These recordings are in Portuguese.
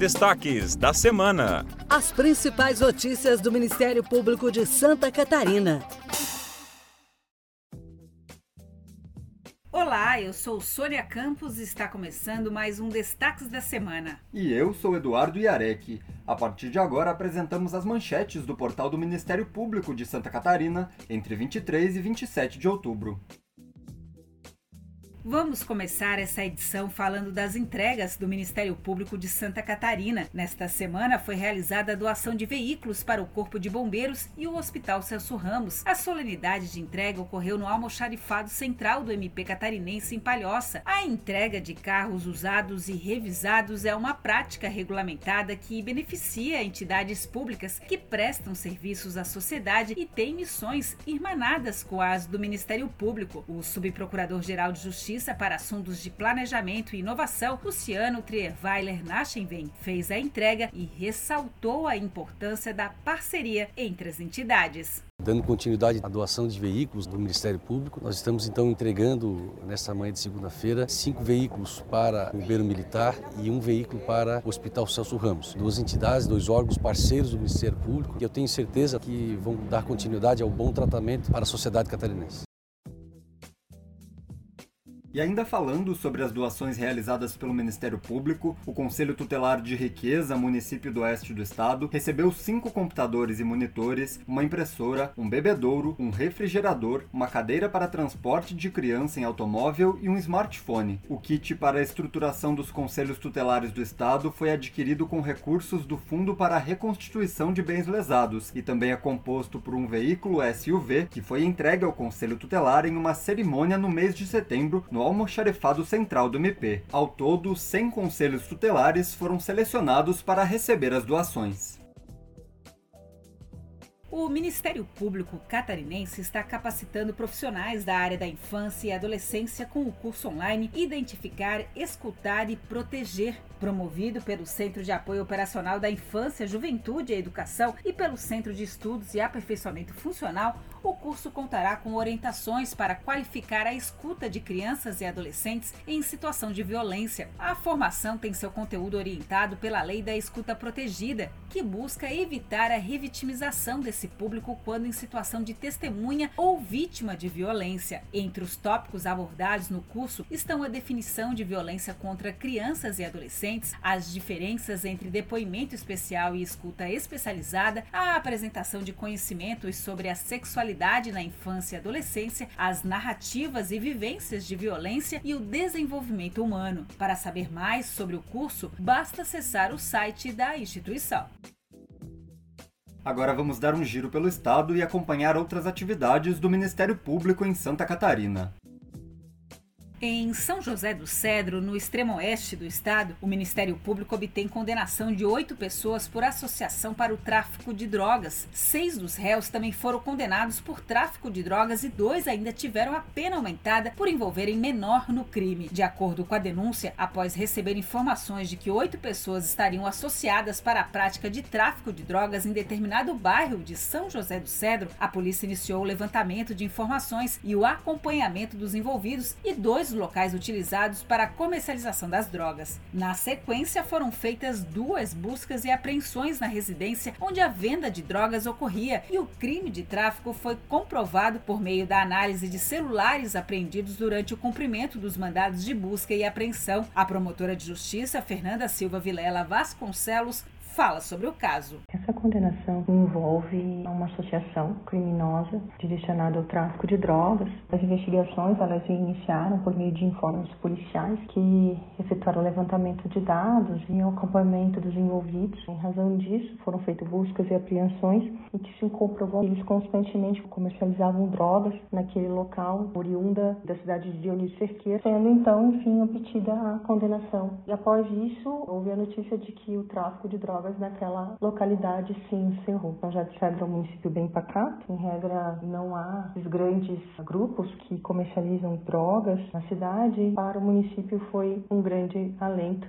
Destaques da semana. As principais notícias do Ministério Público de Santa Catarina. Olá, eu sou Sônia Campos e está começando mais um Destaques da Semana. E eu sou Eduardo Iarec. A partir de agora apresentamos as manchetes do portal do Ministério Público de Santa Catarina entre 23 e 27 de outubro. Vamos começar essa edição falando das entregas do Ministério Público de Santa Catarina. Nesta semana foi realizada a doação de veículos para o Corpo de Bombeiros e o Hospital Celso Ramos. A solenidade de entrega ocorreu no almoxarifado central do MP catarinense em Palhoça. A entrega de carros usados e revisados é uma prática regulamentada que beneficia entidades públicas que prestam serviços à sociedade e têm missões irmanadas com as do Ministério Público. O subprocurador-geral de Justiça Justiça para Assuntos de Planejamento e Inovação, Luciano Trierweiler Nachenven, fez a entrega e ressaltou a importância da parceria entre as entidades. Dando continuidade à doação de veículos do Ministério Público, nós estamos então entregando nesta manhã de segunda-feira cinco veículos para o Bombeiro Militar e um veículo para o Hospital Celso Ramos. Duas entidades, dois órgãos parceiros do Ministério Público e eu tenho certeza que vão dar continuidade ao bom tratamento para a sociedade catarinense. E ainda falando sobre as doações realizadas pelo Ministério Público, o Conselho Tutelar de Riqueza, município do oeste do estado, recebeu cinco computadores e monitores, uma impressora, um bebedouro, um refrigerador, uma cadeira para transporte de criança em automóvel e um smartphone. O kit para a estruturação dos conselhos tutelares do estado foi adquirido com recursos do Fundo para a Reconstituição de Bens Lesados e também é composto por um veículo SUV que foi entregue ao Conselho Tutelar em uma cerimônia no mês de setembro no no almoxarifado central do MP. Ao todo, 100 conselhos tutelares foram selecionados para receber as doações. O Ministério Público catarinense está capacitando profissionais da área da infância e adolescência com o curso online Identificar, Escutar e Proteger, promovido pelo Centro de Apoio Operacional da Infância, Juventude e Educação e pelo Centro de Estudos e Aperfeiçoamento Funcional. O curso contará com orientações para qualificar a escuta de crianças e adolescentes em situação de violência. A formação tem seu conteúdo orientado pela Lei da Escuta Protegida, que busca evitar a revitimização desse público quando em situação de testemunha ou vítima de violência. Entre os tópicos abordados no curso estão a definição de violência contra crianças e adolescentes, as diferenças entre depoimento especial e escuta especializada, a apresentação de conhecimentos sobre a sexualidade na infância e adolescência, as narrativas e vivências de violência e o desenvolvimento humano. Para saber mais sobre o curso, basta acessar o site da instituição. Agora vamos dar um giro pelo estado e acompanhar outras atividades do Ministério Público em Santa Catarina. Em São José do Cedro, no extremo oeste do estado, o Ministério Público obtém condenação de oito pessoas por associação para o tráfico de drogas. Seis dos réus também foram condenados por tráfico de drogas e dois ainda tiveram a pena aumentada por envolverem menor no crime. De acordo com a denúncia, após receber informações de que oito pessoas estariam associadas para a prática de tráfico de drogas em determinado bairro de São José do Cedro, a polícia iniciou o levantamento de informações e o acompanhamento dos envolvidos e dois locais utilizados para a comercialização das drogas. Na sequência, foram feitas duas buscas e apreensões na residência onde a venda de drogas ocorria e o crime de tráfico foi comprovado por meio da análise de celulares apreendidos durante o cumprimento dos mandados de busca e apreensão. A promotora de justiça, Fernanda Silva Vilela Vasconcelos, fala sobre o caso. Essa condenação envolve uma associação criminosa direcionada ao tráfico de drogas. As investigações elas iniciaram por meio de informes policiais que efetuaram levantamento de dados e o acompanhamento dos envolvidos. Em razão disso, foram feitas buscas e apreensões e que se comprovou que eles constantemente comercializavam drogas naquele local, oriunda da cidade de Dionísio Cerqueira, sendo então, enfim, obtida a condenação. E após isso, houve a notícia de que o tráfico de drogas naquela localidade se encerrou. Então, já de Cedro é um município bem pacato, em regra não há os grandes grupos que comercializam drogas na cidade. Para o município foi um grande alento.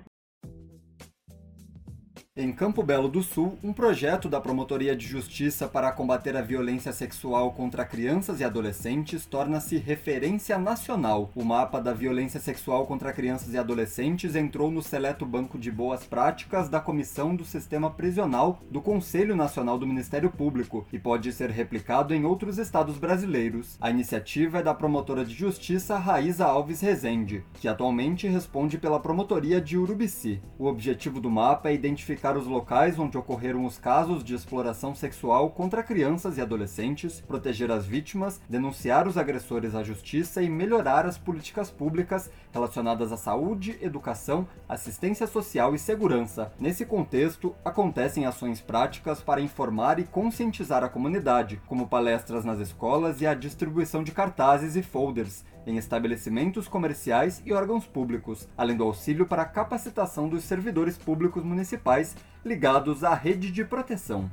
Em Campo Belo do Sul, um projeto da Promotoria de Justiça para combater a violência sexual contra crianças e adolescentes torna-se referência nacional. O mapa da violência sexual contra crianças e adolescentes entrou no seleto banco de boas práticas da Comissão do Sistema Prisional do Conselho Nacional do Ministério Público e pode ser replicado em outros estados brasileiros. A iniciativa é da promotora de justiça Raíza Alves Rezende, que atualmente responde pela Promotoria de Urubici. O objetivo do mapa é identificar identificar os locais onde ocorreram os casos de exploração sexual contra crianças e adolescentes, proteger as vítimas, denunciar os agressores à justiça e melhorar as políticas públicas relacionadas à saúde, educação, assistência social e segurança. Nesse contexto, acontecem ações práticas para informar e conscientizar a comunidade, como palestras nas escolas e a distribuição de cartazes e folders em estabelecimentos comerciais e órgãos públicos, além do auxílio para a capacitação dos servidores públicos municipais ligados à rede de proteção.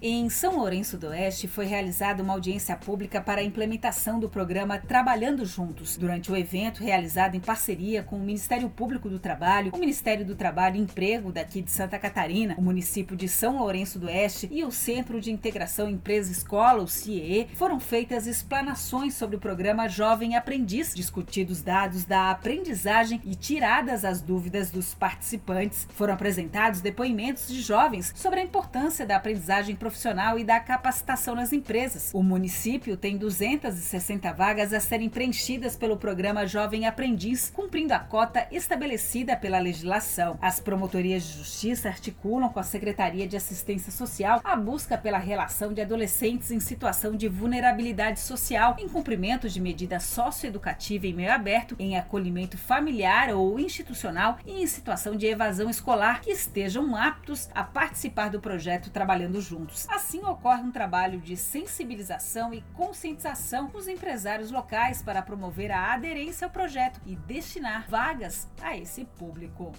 Em São Lourenço do Oeste foi realizada uma audiência pública para a implementação do programa Trabalhando Juntos. Durante o evento, realizado em parceria com o Ministério Público do Trabalho, o Ministério do Trabalho e Emprego daqui de Santa Catarina, o município de São Lourenço do Oeste e o Centro de Integração Empresa-Escola, o CIE, foram feitas explanações sobre o programa Jovem Aprendiz, discutidos dados da aprendizagem e tiradas as dúvidas dos participantes. Foram apresentados depoimentos de jovens sobre a importância da aprendizagem profissional profissional e da capacitação nas empresas. O município tem 260 vagas a serem preenchidas pelo programa Jovem Aprendiz, cumprindo a cota estabelecida pela legislação. As promotorias de justiça articulam com a Secretaria de Assistência Social a busca pela relação de adolescentes em situação de vulnerabilidade social, em cumprimento de medida socioeducativa em meio aberto, em acolhimento familiar ou institucional e em situação de evasão escolar que estejam aptos a participar do projeto Trabalhando Juntos. Assim ocorre um trabalho de sensibilização e conscientização dos empresários locais para promover a aderência ao projeto e destinar vagas a esse público.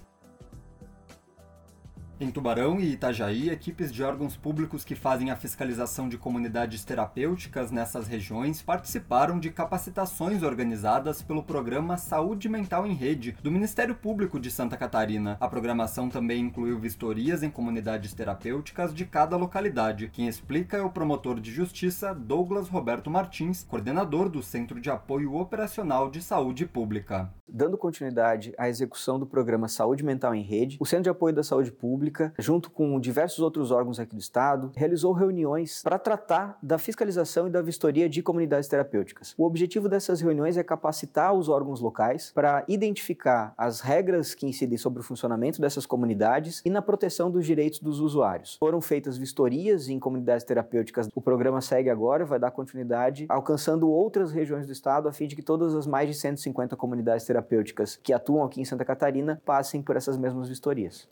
Em Tubarão e Itajaí, equipes de órgãos públicos que fazem a fiscalização de comunidades terapêuticas nessas regiões participaram de capacitações organizadas pelo programa Saúde Mental em Rede do Ministério Público de Santa Catarina. A programação também incluiu vistorias em comunidades terapêuticas de cada localidade. Quem explica é o promotor de justiça Douglas Roberto Martins, coordenador do Centro de Apoio Operacional de Saúde Pública. Dando continuidade à execução do programa Saúde Mental em Rede, o Centro de Apoio da Saúde Pública Pública, junto com diversos outros órgãos aqui do Estado, realizou reuniões para tratar da fiscalização e da vistoria de comunidades terapêuticas. O objetivo dessas reuniões é capacitar os órgãos locais para identificar as regras que incidem sobre o funcionamento dessas comunidades e na proteção dos direitos dos usuários. Foram feitas vistorias em comunidades terapêuticas. O programa segue agora, vai dar continuidade, alcançando outras regiões do estado, a fim de que todas as mais de 150 comunidades terapêuticas que atuam aqui em Santa Catarina passem por essas mesmas vistorias.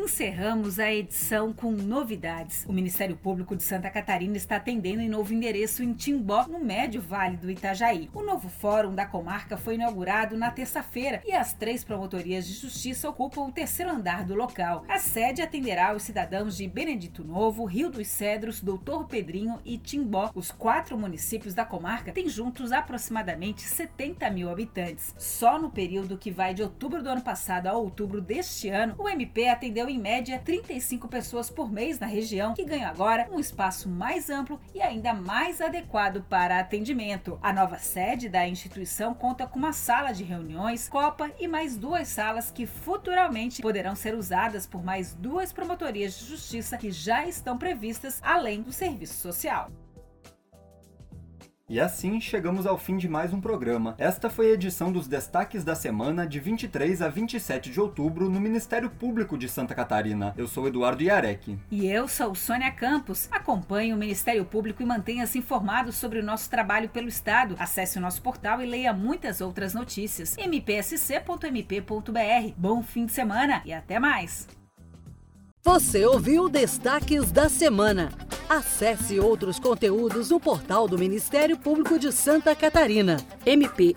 Encerramos a edição com novidades. O Ministério Público de Santa Catarina está atendendo em novo endereço em Timbó, no Médio Vale do Itajaí. O novo fórum da comarca foi inaugurado na terça-feira e as três promotorias de justiça ocupam o terceiro andar do local. A sede atenderá os cidadãos de Benedito Novo, Rio dos Cedros, Doutor Pedrinho e Timbó. Os quatro municípios da comarca têm juntos aproximadamente 70 mil habitantes. Só no período que vai de outubro do ano passado a outubro deste ano, o MP atendeu em média 35 pessoas por mês na região, que ganham agora um espaço mais amplo e ainda mais adequado para atendimento. A nova sede da instituição conta com uma sala de reuniões, copa e mais duas salas que futuramente poderão ser usadas por mais duas promotorias de justiça que já estão previstas além do serviço social. E assim chegamos ao fim de mais um programa. Esta foi a edição dos destaques da semana de 23 a 27 de outubro no Ministério Público de Santa Catarina. Eu sou Eduardo Iarec. E eu sou Sônia Campos. Acompanhe o Ministério Público e mantenha-se informado sobre o nosso trabalho pelo Estado. Acesse o nosso portal e leia muitas outras notícias. mpsc.mp.br. Bom fim de semana e até mais! Você ouviu Destaques da Semana. Acesse outros conteúdos no portal do Ministério Público de Santa Catarina, mpsc.mp.br.